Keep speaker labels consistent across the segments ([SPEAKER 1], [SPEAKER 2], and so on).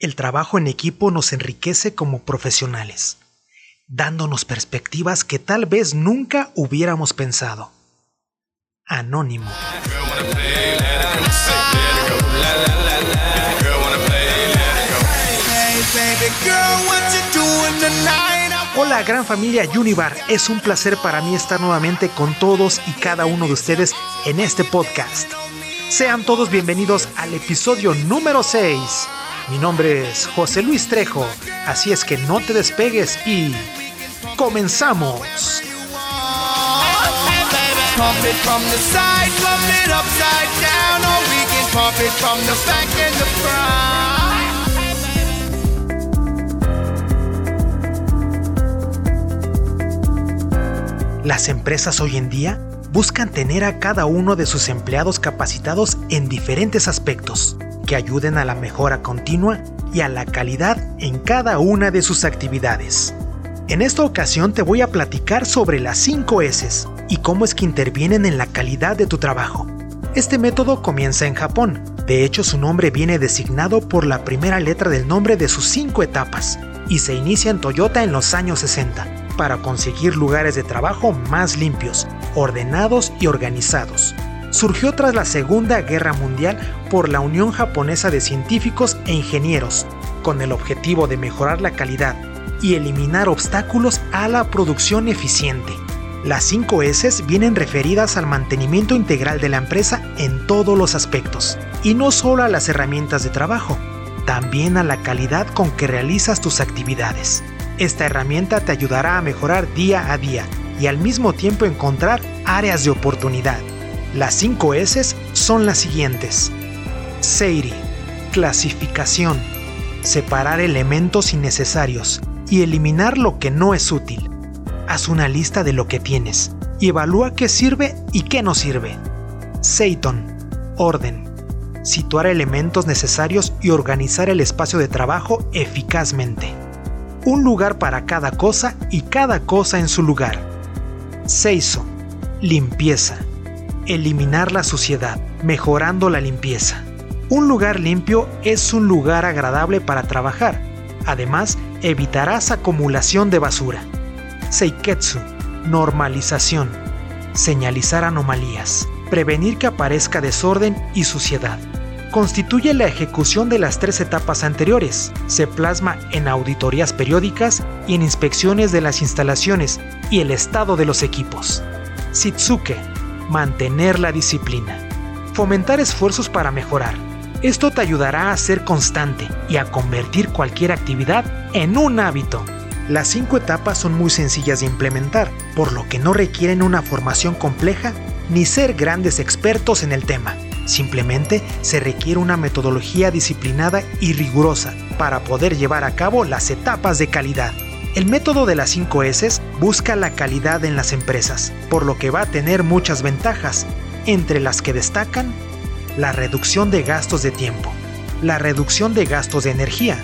[SPEAKER 1] El trabajo en equipo nos enriquece como profesionales, dándonos perspectivas que tal vez nunca hubiéramos pensado. Anónimo. Hola gran familia Univar, es un placer para mí estar nuevamente con todos y cada uno de ustedes en este podcast. Sean todos bienvenidos al episodio número 6 mi nombre es José Luis Trejo, así es que no te despegues y comenzamos. Las empresas hoy en día buscan tener a cada uno de sus empleados capacitados en diferentes aspectos que ayuden a la mejora continua y a la calidad en cada una de sus actividades. En esta ocasión te voy a platicar sobre las 5 S y cómo es que intervienen en la calidad de tu trabajo. Este método comienza en Japón, de hecho su nombre viene designado por la primera letra del nombre de sus 5 etapas, y se inicia en Toyota en los años 60, para conseguir lugares de trabajo más limpios, ordenados y organizados surgió tras la Segunda Guerra Mundial por la Unión Japonesa de Científicos e Ingenieros, con el objetivo de mejorar la calidad y eliminar obstáculos a la producción eficiente. Las 5 S vienen referidas al mantenimiento integral de la empresa en todos los aspectos, y no solo a las herramientas de trabajo, también a la calidad con que realizas tus actividades. Esta herramienta te ayudará a mejorar día a día y al mismo tiempo encontrar áreas de oportunidad las 5 S son las siguientes. Seiri, clasificación, separar elementos innecesarios y eliminar lo que no es útil. Haz una lista de lo que tienes y evalúa qué sirve y qué no sirve. Seiton, orden, situar elementos necesarios y organizar el espacio de trabajo eficazmente. Un lugar para cada cosa y cada cosa en su lugar. Seiso, limpieza eliminar la suciedad, mejorando la limpieza. Un lugar limpio es un lugar agradable para trabajar. Además, evitarás acumulación de basura. Seiketsu, normalización, señalizar anomalías, prevenir que aparezca desorden y suciedad. Constituye la ejecución de las tres etapas anteriores. Se plasma en auditorías periódicas y en inspecciones de las instalaciones y el estado de los equipos. Sitsuke, mantener la disciplina. Fomentar esfuerzos para mejorar. Esto te ayudará a ser constante y a convertir cualquier actividad en un hábito. Las cinco etapas son muy sencillas de implementar, por lo que no requieren una formación compleja ni ser grandes expertos en el tema. Simplemente se requiere una metodología disciplinada y rigurosa para poder llevar a cabo las etapas de calidad. El método de las 5 S busca la calidad en las empresas, por lo que va a tener muchas ventajas, entre las que destacan la reducción de gastos de tiempo, la reducción de gastos de energía,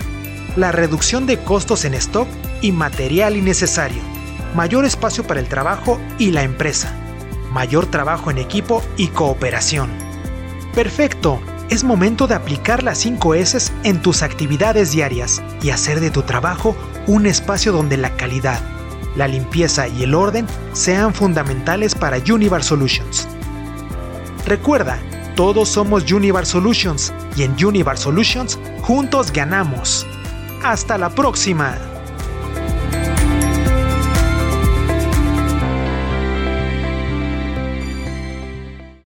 [SPEAKER 1] la reducción de costos en stock y material innecesario, mayor espacio para el trabajo y la empresa, mayor trabajo en equipo y cooperación. Perfecto, es momento de aplicar las 5 S en tus actividades diarias y hacer de tu trabajo un espacio donde la calidad, la limpieza y el orden sean fundamentales para Univar Solutions. Recuerda, todos somos Univar Solutions y en Univar Solutions juntos ganamos. Hasta la próxima.